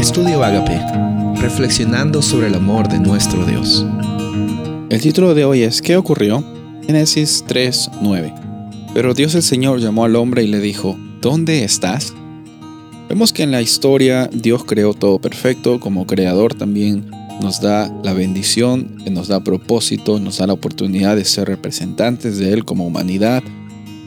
Estudio Agape, reflexionando sobre el amor de nuestro Dios. El título de hoy es ¿Qué ocurrió? Génesis 3:9. Pero Dios el Señor llamó al hombre y le dijo, ¿dónde estás? Vemos que en la historia Dios creó todo perfecto, como creador también nos da la bendición, nos da propósito, nos da la oportunidad de ser representantes de Él como humanidad.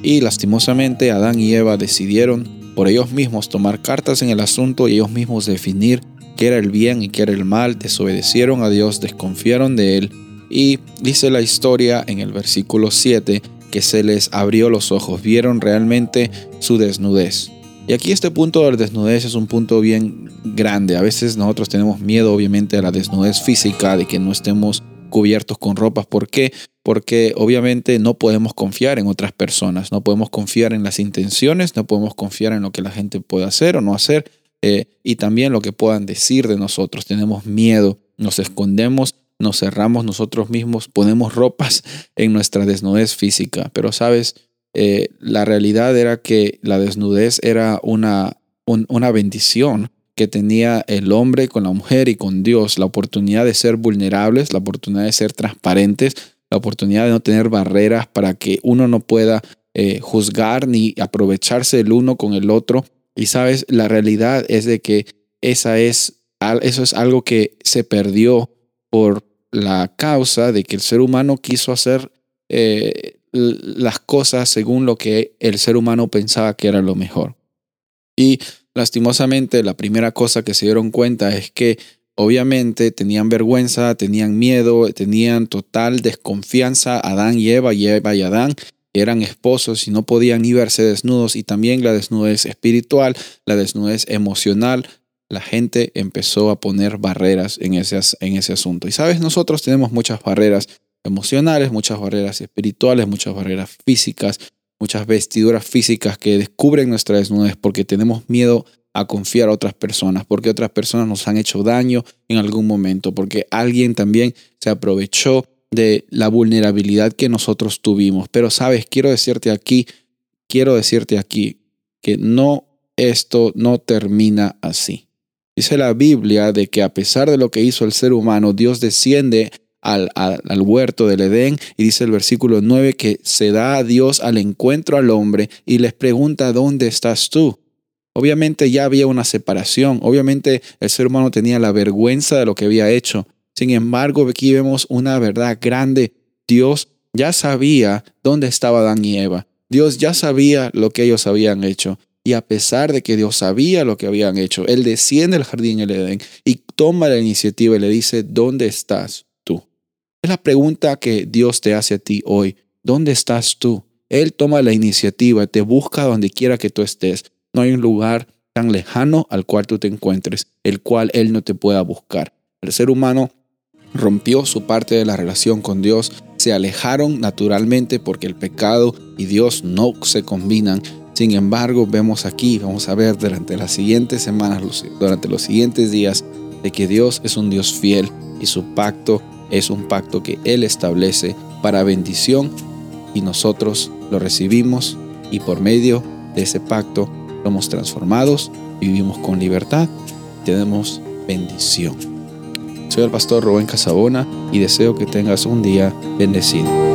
Y lastimosamente Adán y Eva decidieron por ellos mismos tomar cartas en el asunto y ellos mismos definir qué era el bien y qué era el mal, desobedecieron a Dios, desconfiaron de Él y dice la historia en el versículo 7 que se les abrió los ojos, vieron realmente su desnudez. Y aquí este punto de la desnudez es un punto bien grande. A veces nosotros tenemos miedo obviamente a la desnudez física, de que no estemos cubiertos con ropas. ¿Por qué? Porque obviamente no podemos confiar en otras personas, no podemos confiar en las intenciones, no podemos confiar en lo que la gente puede hacer o no hacer eh, y también lo que puedan decir de nosotros. Tenemos miedo, nos escondemos, nos cerramos nosotros mismos, ponemos ropas en nuestra desnudez física. Pero sabes, eh, la realidad era que la desnudez era una, una bendición que tenía el hombre con la mujer y con Dios, la oportunidad de ser vulnerables, la oportunidad de ser transparentes, la oportunidad de no tener barreras para que uno no pueda eh, juzgar ni aprovecharse el uno con el otro. Y sabes, la realidad es de que esa es, eso es algo que se perdió por la causa de que el ser humano quiso hacer eh, las cosas según lo que el ser humano pensaba que era lo mejor. Y Lastimosamente, la primera cosa que se dieron cuenta es que obviamente tenían vergüenza, tenían miedo, tenían total desconfianza. Adán y Eva, y Eva y Adán eran esposos y no podían ni verse desnudos. Y también la desnudez espiritual, la desnudez emocional. La gente empezó a poner barreras en ese, en ese asunto. Y sabes, nosotros tenemos muchas barreras emocionales, muchas barreras espirituales, muchas barreras físicas, muchas vestiduras físicas que descubren nuestra desnudez porque tenemos miedo a confiar a otras personas, porque otras personas nos han hecho daño en algún momento, porque alguien también se aprovechó de la vulnerabilidad que nosotros tuvimos. Pero sabes, quiero decirte aquí, quiero decirte aquí que no, esto no termina así. Dice la Biblia de que a pesar de lo que hizo el ser humano, Dios desciende al, huerto del Edén y dice el versículo 9 que se da a Dios al encuentro al hombre y les pregunta, ¿dónde estás tú? Obviamente ya había una separación, obviamente el ser humano tenía la vergüenza de lo que había hecho. Sin embargo, aquí vemos una verdad grande. Dios ya sabía dónde estaba Adán y Eva. Dios ya sabía lo que ellos habían hecho. Y a pesar de que Dios sabía lo que habían hecho, Él desciende al jardín del Edén y toma la iniciativa y le dice, ¿dónde estás? Es la pregunta que Dios te hace a ti hoy. ¿Dónde estás tú? Él toma la iniciativa, te busca donde quiera que tú estés. No hay un lugar tan lejano al cual tú te encuentres, el cual Él no te pueda buscar. El ser humano rompió su parte de la relación con Dios, se alejaron naturalmente porque el pecado y Dios no se combinan. Sin embargo, vemos aquí, vamos a ver durante las siguientes semanas, durante los siguientes días, de que Dios es un Dios fiel y su pacto es un pacto que Él establece para bendición y nosotros lo recibimos y por medio de ese pacto somos transformados, vivimos con libertad, tenemos bendición. Soy el pastor Rubén Casabona y deseo que tengas un día bendecido.